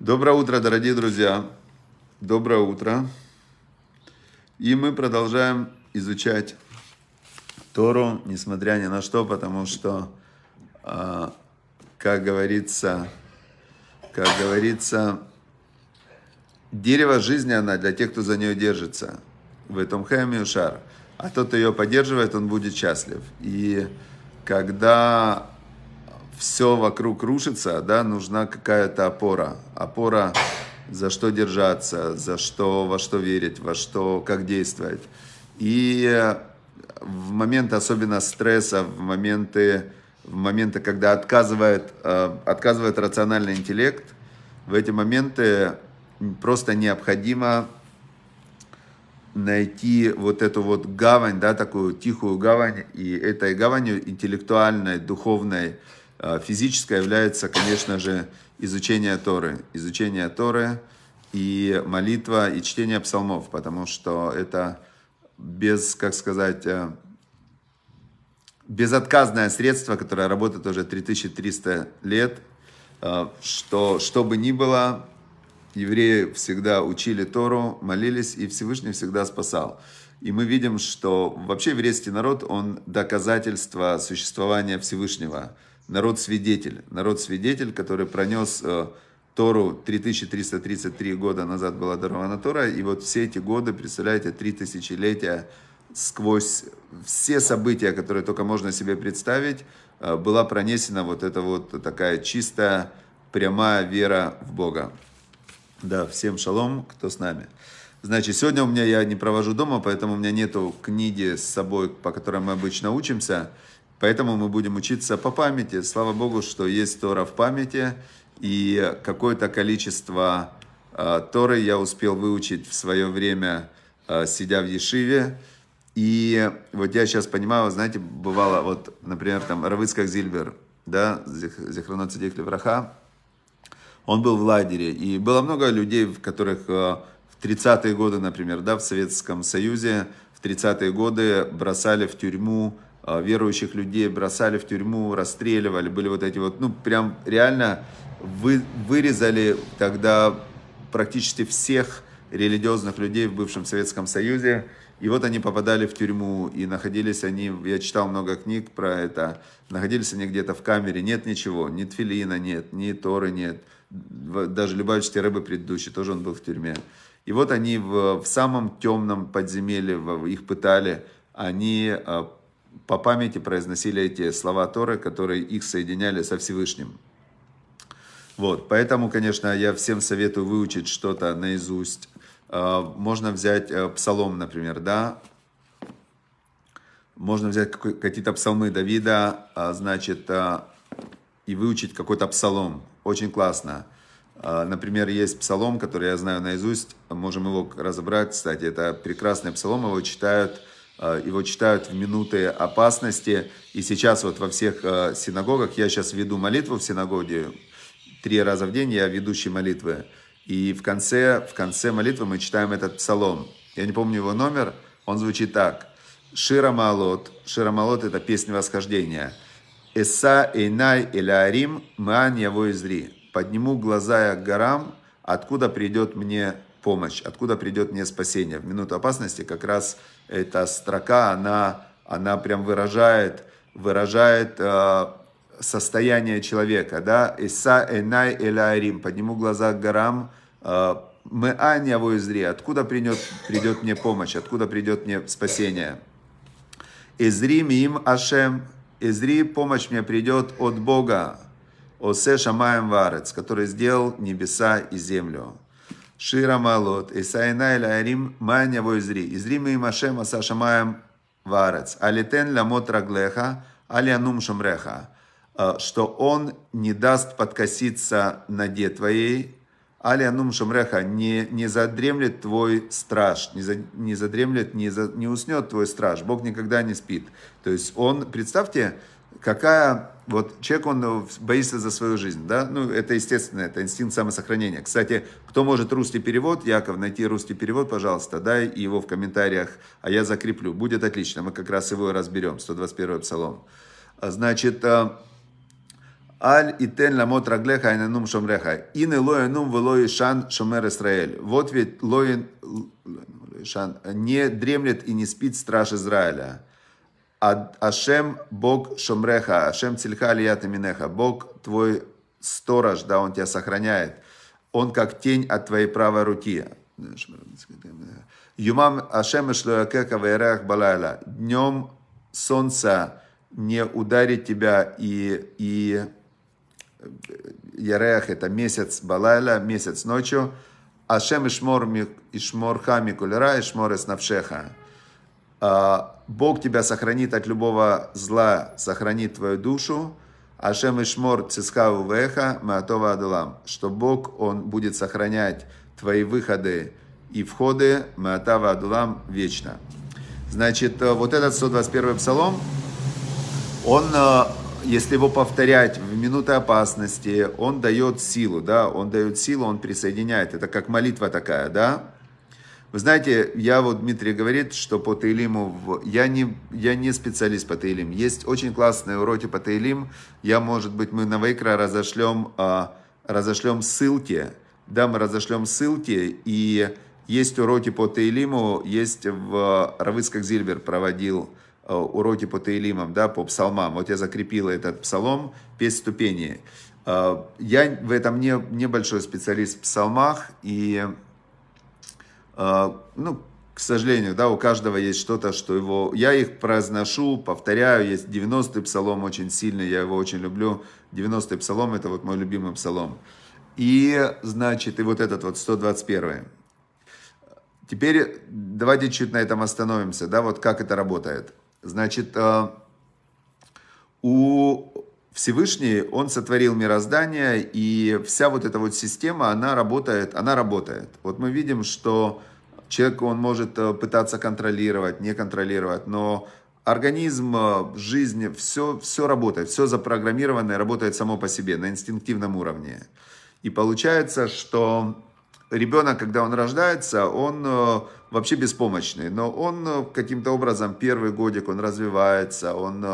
Доброе утро, дорогие друзья. Доброе утро. И мы продолжаем изучать Тору, несмотря ни на что, потому что, а, как говорится, как говорится, дерево жизни она для тех, кто за нее держится. В этом хэме шар. А тот, кто ее поддерживает, он будет счастлив. И когда все вокруг рушится, да, нужна какая-то опора. Опора, за что держаться, за что, во что верить, во что, как действовать. И в моменты особенно стресса, в моменты, в моменты когда отказывает, э, отказывает рациональный интеллект, в эти моменты просто необходимо найти вот эту вот гавань, да, такую тихую гавань, и этой гаванью интеллектуальной, духовной, э, физической является, конечно же, изучение Торы. Изучение Торы и молитва, и чтение псалмов, потому что это без, как сказать, э, безотказное средство, которое работает уже 3300 лет, э, что, что бы ни было, евреи всегда учили Тору, молились, и Всевышний всегда спасал. И мы видим, что вообще еврейский народ, он доказательство существования Всевышнего. Народ-свидетель. Народ-свидетель, который пронес э, Тору 3333 года назад была дарована Тора, и вот все эти годы, представляете, три тысячелетия сквозь все события, которые только можно себе представить, э, была пронесена вот эта вот такая чистая, прямая вера в Бога. Да, всем шалом, кто с нами. Значит, сегодня у меня я не провожу дома, поэтому у меня нету книги с собой, по которой мы обычно учимся. Поэтому мы будем учиться по памяти. Слава Богу, что есть Тора в памяти. И какое-то количество э, Торы я успел выучить в свое время, э, сидя в Ешиве. И вот я сейчас понимаю, знаете, бывало, вот, например, там Равыцкак Зильбер, да, Зихронот Сидик Левраха, он был в лагере. И было много людей, которых э, в 30-е годы, например, да, в Советском Союзе, в 30-е годы бросали в тюрьму верующих людей, бросали в тюрьму, расстреливали. Были вот эти вот, ну, прям реально вы, вырезали тогда практически всех религиозных людей в бывшем Советском Союзе. И вот они попадали в тюрьму, и находились они, я читал много книг про это, находились они где-то в камере, нет ничего, ни тфилина нет, ни торы нет, даже Любавичский рыбы предыдущий, тоже он был в тюрьме. И вот они в, в самом темном подземелье, их пытали, они э, по памяти произносили эти слова Торы, которые их соединяли со Всевышним. Вот, поэтому, конечно, я всем советую выучить что-то наизусть. Э, можно взять э, псалом, например, да, можно взять какие-то псалмы Давида, значит, и выучить какой-то псалом. Очень классно. А, например, есть псалом, который я знаю наизусть, можем его разобрать, кстати, это прекрасный псалом, его читают, а, его читают в минуты опасности, и сейчас вот во всех а, синагогах, я сейчас веду молитву в синагоге, три раза в день я ведущий молитвы, и в конце, в конце молитвы мы читаем этот псалом. Я не помню его номер, он звучит так. Шира Малот. Шира Малот это песня восхождения. Эса Эйнай Элярим Маан Яво Изри. Подниму глаза я к горам, откуда придет мне помощь, откуда придет мне спасение. В минуту опасности как раз эта строка, она, она прям выражает, выражает э, состояние человека. Да? Иса Эйнай Элярим. Подниму глаза к горам, э, мы Ань Яво Изри. Откуда придет, придет мне помощь, откуда придет мне спасение. Изри Мим Ашем Изри, помощь мне придет от Бога, Осе Шамаем Варец, который сделал небеса и землю. Шира Малот, Исайна Илайрим, Маня Изри. Изри мы им Ашем Аса Шамаем Варец. Алитен ламот раглеха, алианум шамреха. Э, что он не даст подкоситься ноге твоей, Алианум Шамреха, не, не задремлет твой страж, не, за, не задремлет, не, за, не уснет твой страж. Бог никогда не спит. То есть он, представьте, какая, вот человек, он боится за свою жизнь, да, ну, это естественно, это инстинкт самосохранения. Кстати, кто может русский перевод, Яков, найти русский перевод, пожалуйста, дай его в комментариях, а я закреплю, будет отлично, мы как раз его разберем, 121 псалом. Значит, э, Аль и тен ламот раглеха и нанум шомреха. И не лоенум велой шан шомер Исраэль. Вот ведь лоен шан не дремлет и не спит страж Израиля. Ашем Бог шомреха, Ашем цильха лията минеха. Бог твой сторож, да, он тебя сохраняет. Он как тень от твоей правой руки. Юмам Ашем Ишлоякека Вайрех Балайла. Днем солнце не ударит тебя и, и Ярех это месяц Балайла, месяц ночью. Ашем Ишмор Ишморха Микулера Ишмор Эснавшеха. А, Бог тебя сохранит от любого зла, сохранит твою душу. Ашем Ишмор Цискаву Веха Маатова Адулам. Что Бог, Он будет сохранять твои выходы и входы Маатава Адулам вечно. Значит, э, вот этот 121 псалом, он, э, если его повторять в минуты опасности, он дает силу, да, он дает силу, он присоединяет. Это как молитва такая, да. Вы знаете, я вот, Дмитрий говорит, что по Таилиму, я не, я не специалист по Таилим. Есть очень классные уроки по Таилим. Я, может быть, мы на Вейкра разошлем, а, разошлем ссылки. Да, мы разошлем ссылки, и есть уроки по Таилиму, есть в Равыцкак Зильбер проводил а, уроки по Таилимам, да, по псалмам. Вот я закрепила этот псалом, песнь ступени. А, я в этом не, небольшой специалист в псалмах, и ну, к сожалению, да, у каждого есть что-то, что его... Я их произношу, повторяю, есть 90-й псалом очень сильный, я его очень люблю. 90-й псалом, это вот мой любимый псалом. И, значит, и вот этот вот 121 Теперь давайте чуть на этом остановимся, да, вот как это работает. Значит, а, у Всевышний, он сотворил мироздание, и вся вот эта вот система, она работает, она работает. Вот мы видим, что человек, он может э, пытаться контролировать, не контролировать, но организм, э, жизнь, все, все работает, все запрограммированное работает само по себе на инстинктивном уровне. И получается, что ребенок, когда он рождается, он э, вообще беспомощный, но он каким-то образом первый годик, он развивается, он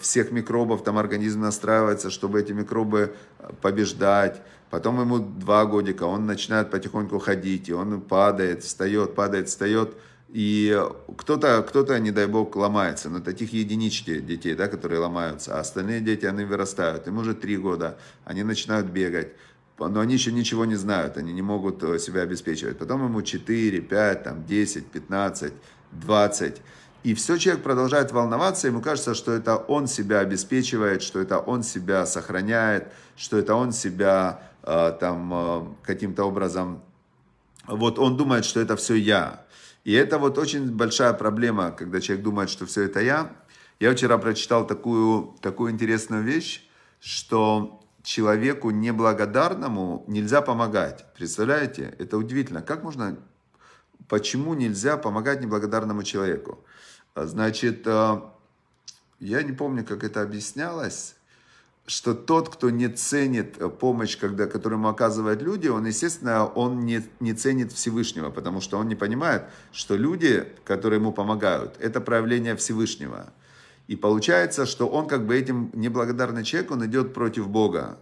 всех микробов, там организм настраивается, чтобы эти микробы э, побеждать. Потом ему два годика, он начинает потихоньку ходить, и он падает, встает, падает, встает. И кто-то, кто-то, не дай бог, ломается. Но таких единички детей, да, которые ломаются. А остальные дети, они вырастают. Им уже три года, они начинают бегать. Но они еще ничего не знают, они не могут э, себя обеспечивать. Потом ему 4, 5, там, 10, 15, 20. И все человек продолжает волноваться, ему кажется, что это он себя обеспечивает, что это он себя сохраняет, что это он себя э, там э, каким-то образом, вот он думает, что это все я. И это вот очень большая проблема, когда человек думает, что все это я. Я вчера прочитал такую, такую интересную вещь, что человеку неблагодарному нельзя помогать. Представляете? Это удивительно. Как можно, почему нельзя помогать неблагодарному человеку? Значит, а, я не помню, как это объяснялось, что тот, кто не ценит э, помощь, когда, которую ему оказывают люди, он, естественно, он не, не ценит Всевышнего, потому что он не понимает, что люди, которые ему помогают, это проявление Всевышнего. И получается, что он как бы этим неблагодарный человек, он идет против Бога.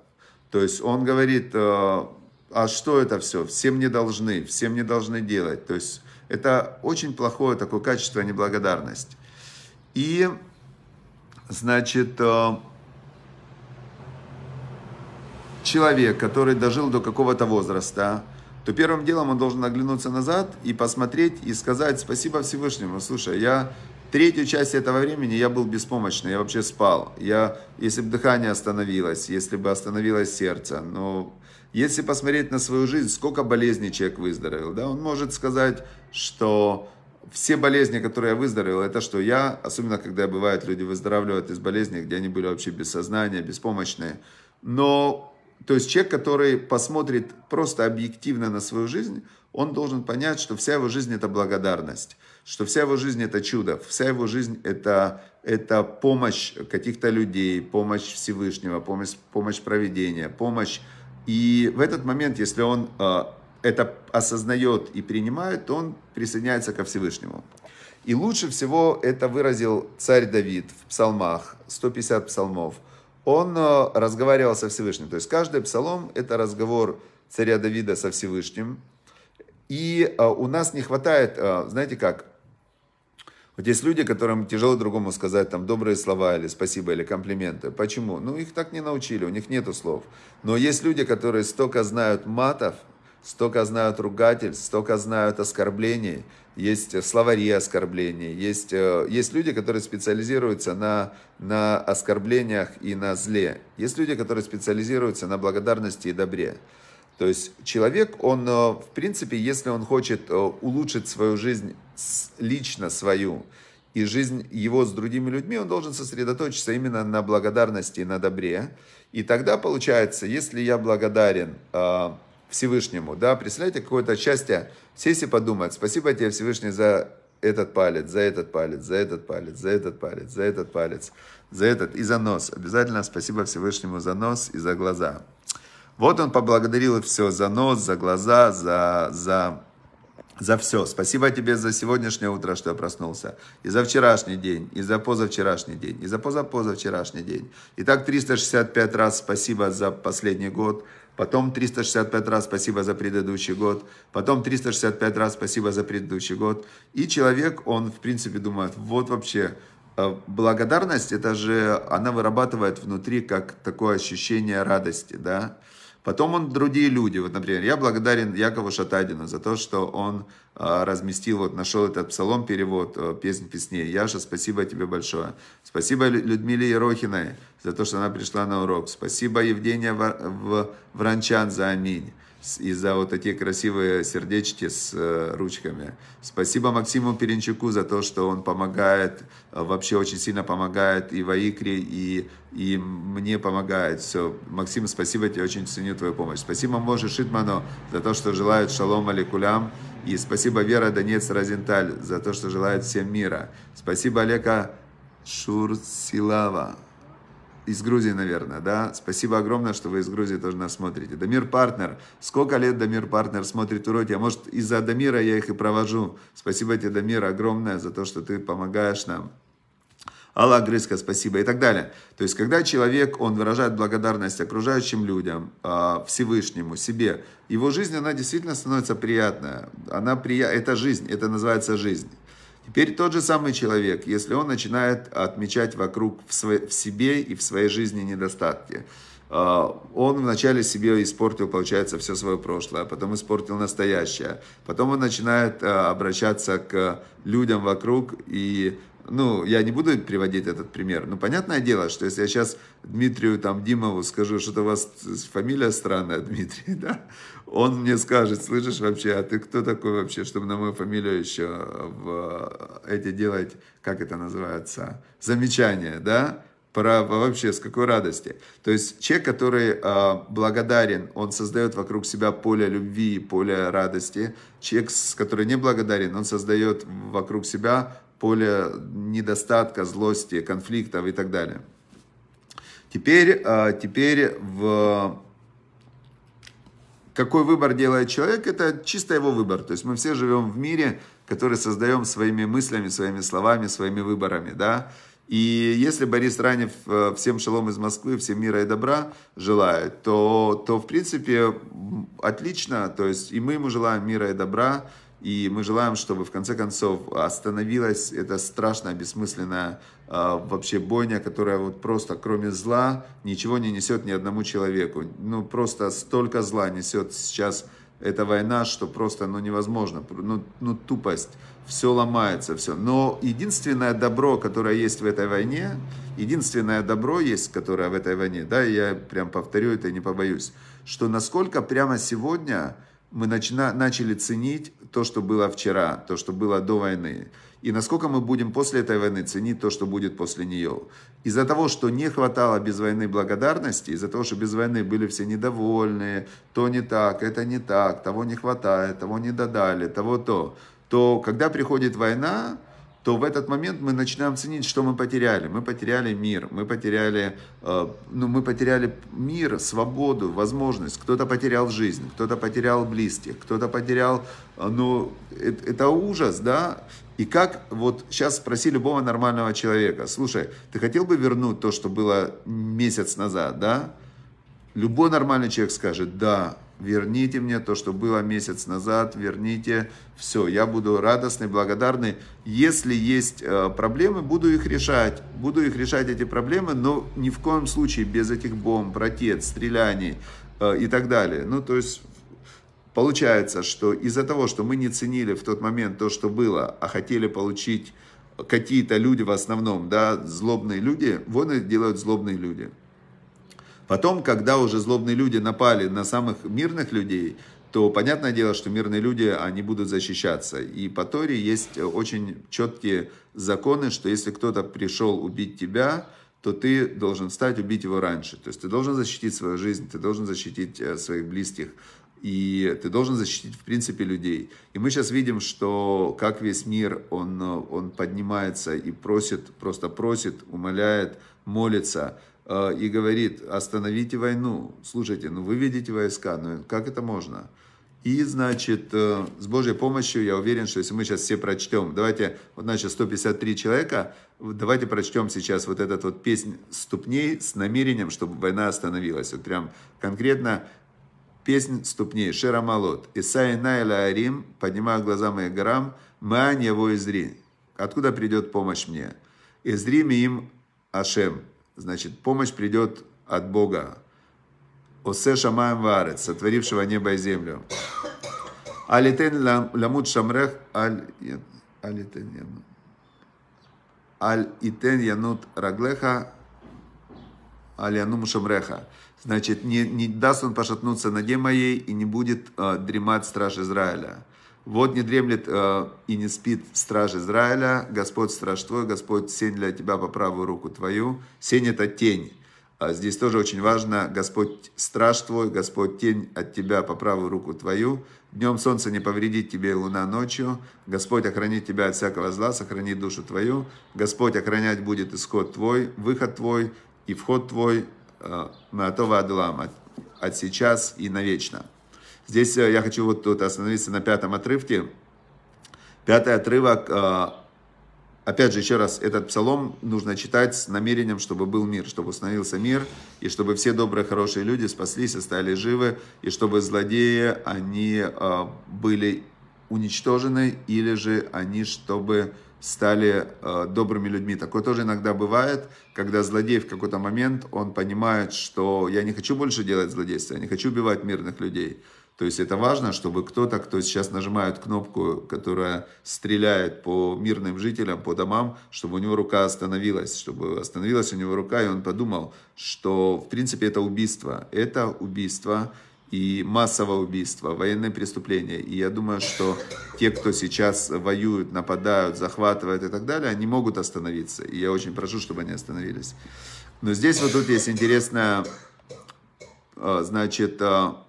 То есть он говорит, э, а что это все? Всем не должны, всем не должны делать. То есть это очень плохое такое качество, неблагодарность. И, значит, э, человек, который дожил до какого-то возраста, то первым делом он должен оглянуться назад и посмотреть и сказать спасибо Всевышнему. Слушай, я третью часть этого времени я был беспомощный, я вообще спал. Я, если бы дыхание остановилось, если бы остановилось сердце, но если посмотреть на свою жизнь, сколько болезней человек выздоровел, да, он может сказать, что все болезни, которые я выздоровел, это что я, особенно когда бывает, люди выздоравливают из болезней, где они были вообще без сознания, беспомощные. Но, то есть человек, который посмотрит просто объективно на свою жизнь, он должен понять, что вся его жизнь это благодарность, что вся его жизнь это чудо, вся его жизнь это, это помощь каких-то людей, помощь Всевышнего, помощь, помощь проведения, помощь и в этот момент, если он э, это осознает и принимает, то он присоединяется ко Всевышнему. И лучше всего это выразил царь Давид в псалмах, 150 псалмов. он э, разговаривал со Всевышним. То есть каждый псалом – это разговор царя Давида со Всевышним. И э, у нас не хватает, знаете как, вот есть люди, которым тяжело другому сказать там добрые слова или спасибо или комплименты. Почему? Ну, их так не научили, у них нету слов. Но есть люди, которые столько знают матов, столько знают ругательств, столько знают оскорблений, есть словари оскорблений, есть, э, есть люди, которые специализируются на, на оскорблениях и на зле. Есть люди, которые специализируются на благодарности и добре. То есть человек, он, э, в принципе, если он хочет э, улучшить свою жизнь, лично свою, и жизнь его с другими людьми, он должен сосредоточиться именно на благодарности и на добре. И тогда получается, если я благодарен э, Всевышнему, да, представляете, какое-то счастье, сесть и подумать, спасибо тебе, Всевышний, за этот палец, за этот палец, за этот палец, за этот палец, за этот палец, за этот и за нос. Обязательно спасибо Всевышнему за нос и за глаза. Вот он поблагодарил все за нос, за глаза, за, за, за все. Спасибо тебе за сегодняшнее утро, что я проснулся. И за вчерашний день, и за позавчерашний день, и за позапозавчерашний день. И так 365 раз спасибо за последний год. Потом 365 раз спасибо за предыдущий год. Потом 365 раз спасибо за предыдущий год. И человек, он в принципе думает, вот вообще, благодарность, это же, она вырабатывает внутри как такое ощущение радости, да. Потом он другие люди. Вот, например, я благодарен Якову Шатадину за то, что он а, разместил, вот нашел этот псалом, перевод, а, песнь песней. Яша, спасибо тебе большое. Спасибо Людмиле Ерохиной за то, что она пришла на урок. Спасибо Евгения Вранчан за аминь и за вот такие красивые сердечки с э, ручками. Спасибо Максиму Перенчуку за то, что он помогает, э, вообще очень сильно помогает и в Аикре, и, и мне помогает. Все, Максим, спасибо тебе, очень ценю твою помощь. Спасибо Може Шитману за то, что желает шалом аликулям. И спасибо Вера Донец Розенталь за то, что желает всем мира. Спасибо Олега Шурсилава из Грузии, наверное, да? Спасибо огромное, что вы из Грузии тоже нас смотрите. Дамир Партнер. Сколько лет Дамир Партнер смотрит уроки? А может, из-за Дамира я их и провожу. Спасибо тебе, Дамир, огромное за то, что ты помогаешь нам. Алла Грызка, спасибо и так далее. То есть, когда человек, он выражает благодарность окружающим людям, а, Всевышнему, себе, его жизнь, она действительно становится приятная. Она прия... Это жизнь, это называется жизнь. Теперь тот же самый человек, если он начинает отмечать вокруг в, своей, в себе и в своей жизни недостатки, а, он вначале себе испортил, получается, все свое прошлое, а потом испортил настоящее. Потом он начинает а, обращаться к людям вокруг и ну, я не буду приводить этот пример, но понятное дело, что если я сейчас Дмитрию там Димову скажу, что у вас фамилия странная, Дмитрий, да, он мне скажет, слышишь вообще, а ты кто такой вообще, чтобы на мою фамилию еще в эти делать, как это называется, замечания, да, про вообще с какой радости. То есть человек, который э, благодарен, он создает вокруг себя поле любви, поле радости. Человек, который не благодарен, он создает вокруг себя поле недостатка, злости, конфликтов и так далее. Теперь, а, теперь в какой выбор делает человек, это чисто его выбор. То есть мы все живем в мире, который создаем своими мыслями, своими словами, своими выборами, да. И если Борис Ранев э, всем шалом из Москвы, всем мира и добра желает, то, то в принципе отлично, то есть и мы ему желаем мира и добра, и мы желаем, чтобы в конце концов остановилась эта страшная, бессмысленная э, вообще бойня, которая вот просто кроме зла ничего не несет ни одному человеку. Ну просто столько зла несет сейчас эта война, что просто ну, невозможно. Ну, ну тупость. Все ломается, все. Но единственное добро, которое есть в этой войне, единственное добро есть, которое в этой войне, да, я прям повторю это и не побоюсь, что насколько прямо сегодня мы начина, начали ценить то, что было вчера, то, что было до войны. И насколько мы будем после этой войны ценить то, что будет после нее. Из-за того, что не хватало без войны благодарности, из-за того, что без войны были все недовольные, то не так, это не так, того не хватает, того не додали, того то, то когда приходит война, то в этот момент мы начинаем ценить, что мы потеряли. Мы потеряли мир, мы потеряли, э, ну, мы потеряли мир, свободу, возможность. Кто-то потерял жизнь, кто-то потерял близких, кто-то потерял, э, ну, это, это ужас, да. И как, вот сейчас спроси любого нормального человека, слушай, ты хотел бы вернуть то, что было месяц назад, да? Любой нормальный человек скажет, да, верните мне то, что было месяц назад, верните все. Я буду радостный, благодарный. Если есть э, проблемы, буду их решать. Буду их решать, эти проблемы, но ни в коем случае без этих бомб, ракет, стреляний э, и так далее. Ну, то есть, получается, что из-за того, что мы не ценили в тот момент то, что было, а хотели получить какие-то люди в основном, да, злобные люди, войны делают злобные люди. Потом, когда уже злобные люди напали на самых мирных людей, то понятное дело, что мирные люди, они будут защищаться. И по Торе есть очень четкие законы, что если кто-то пришел убить тебя, то ты должен встать, убить его раньше. То есть ты должен защитить свою жизнь, ты должен защитить э, своих близких, и ты должен защитить, в принципе, людей. И мы сейчас видим, что как весь мир, он, он поднимается и просит, просто просит, умоляет, молится – Э, и говорит, остановите войну. Слушайте, ну вы видите войска, ну как это можно? И, значит, э, с Божьей помощью, я уверен, что если мы сейчас все прочтем, давайте, вот значит, 153 человека, давайте прочтем сейчас вот этот вот песнь ступней с намерением, чтобы война остановилась. Вот прям конкретно песнь ступней, Шерамалот. Исай Найла Арим, поднимаю глаза мои горам, Маань его изри. Откуда придет помощь мне? Изри им Ашем значит, помощь придет от Бога. Осе шамаем варец, сотворившего небо и землю. Алитен ламут шамрех, аль итен янут. Аль итен янут раглеха, аль янум шамреха. Значит, не, не даст он пошатнуться ноге моей и не будет э, дремать страж Израиля. Вот не дремлет э, и не спит страж Израиля, Господь страж твой, Господь сень для тебя по правую руку твою. Сень это тень. А здесь тоже очень важно, Господь страж твой, Господь тень от тебя по правую руку твою. Днем солнце не повредит тебе, луна ночью. Господь охранит тебя от всякого зла, сохранит душу твою. Господь охранять будет исход твой, выход твой и вход твой, э, Маатова Адулам, от, от сейчас и навечно. Здесь э, я хочу вот тут остановиться на пятом отрывке. Пятый отрывок, э, опять же, еще раз, этот псалом нужно читать с намерением, чтобы был мир, чтобы установился мир, и чтобы все добрые, хорошие люди спаслись и стали живы, и чтобы злодеи, они э, были уничтожены, или же они, чтобы стали э, добрыми людьми. Такое тоже иногда бывает, когда злодей в какой-то момент, он понимает, что я не хочу больше делать злодейство, я не хочу убивать мирных людей. То есть это важно, чтобы кто-то, кто сейчас нажимает кнопку, которая стреляет по мирным жителям, по домам, чтобы у него рука остановилась, чтобы остановилась у него рука, и он подумал, что в принципе это убийство. Это убийство и массовое убийство, военные преступления. И я думаю, что те, кто сейчас воюют, нападают, захватывают и так далее, они могут остановиться. И я очень прошу, чтобы они остановились. Но здесь вот тут есть интересная, значит, а,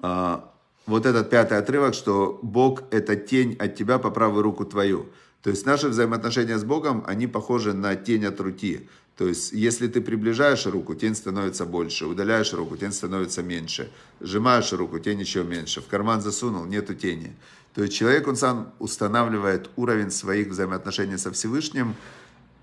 вот этот пятый отрывок, что Бог – это тень от тебя по правую руку твою. То есть наши взаимоотношения с Богом, они похожи на тень от руки. То есть, если ты приближаешь руку, тень становится больше, удаляешь руку, тень становится меньше, сжимаешь руку, тень еще меньше, в карман засунул, нету тени. То есть, человек, он сам устанавливает уровень своих взаимоотношений со Всевышним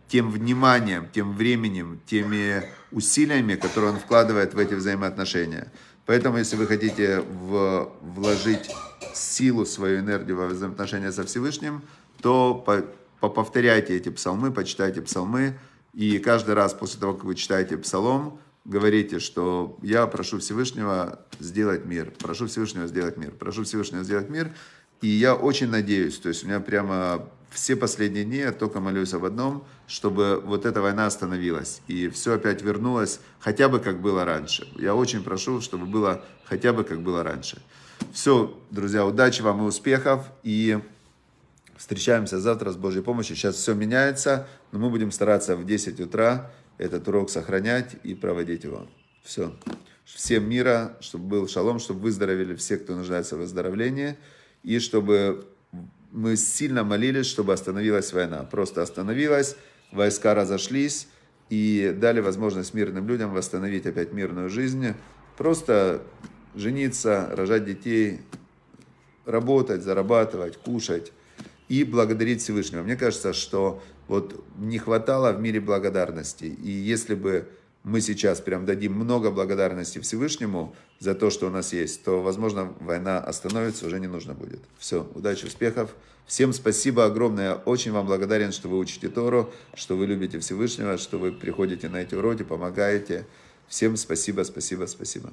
тем вниманием, тем временем, теми усилиями, которые он вкладывает в эти взаимоотношения. Поэтому, если вы хотите в, вложить силу, свою энергию во взаимоотношения со Всевышним, то по, по, повторяйте эти псалмы, почитайте псалмы, и каждый раз после того, как вы читаете псалом, говорите, что я прошу Всевышнего сделать мир, прошу Всевышнего сделать мир, прошу Всевышнего сделать мир, и я очень надеюсь, то есть у меня прямо все последние дни я только молюсь об одном, чтобы вот эта война остановилась. И все опять вернулось хотя бы как было раньше. Я очень прошу, чтобы было хотя бы как было раньше. Все, друзья, удачи вам и успехов. И встречаемся завтра с Божьей помощью. Сейчас все меняется, но мы будем стараться в 10 утра этот урок сохранять и проводить его. Все. Всем мира, чтобы был шалом, чтобы выздоровели все, кто нуждается в выздоровлении, и чтобы мы сильно молились, чтобы остановилась война. Просто остановилась, войска разошлись и дали возможность мирным людям восстановить опять мирную жизнь. Просто жениться, рожать детей, работать, зарабатывать, кушать и благодарить Всевышнего. Мне кажется, что вот не хватало в мире благодарности. И если бы мы сейчас прям дадим много благодарности Всевышнему за то, что у нас есть, то, возможно, война остановится, уже не нужно будет. Все, удачи, успехов. Всем спасибо огромное. Очень вам благодарен, что вы учите Тору, что вы любите Всевышнего, что вы приходите на эти уроки, помогаете. Всем спасибо, спасибо, спасибо.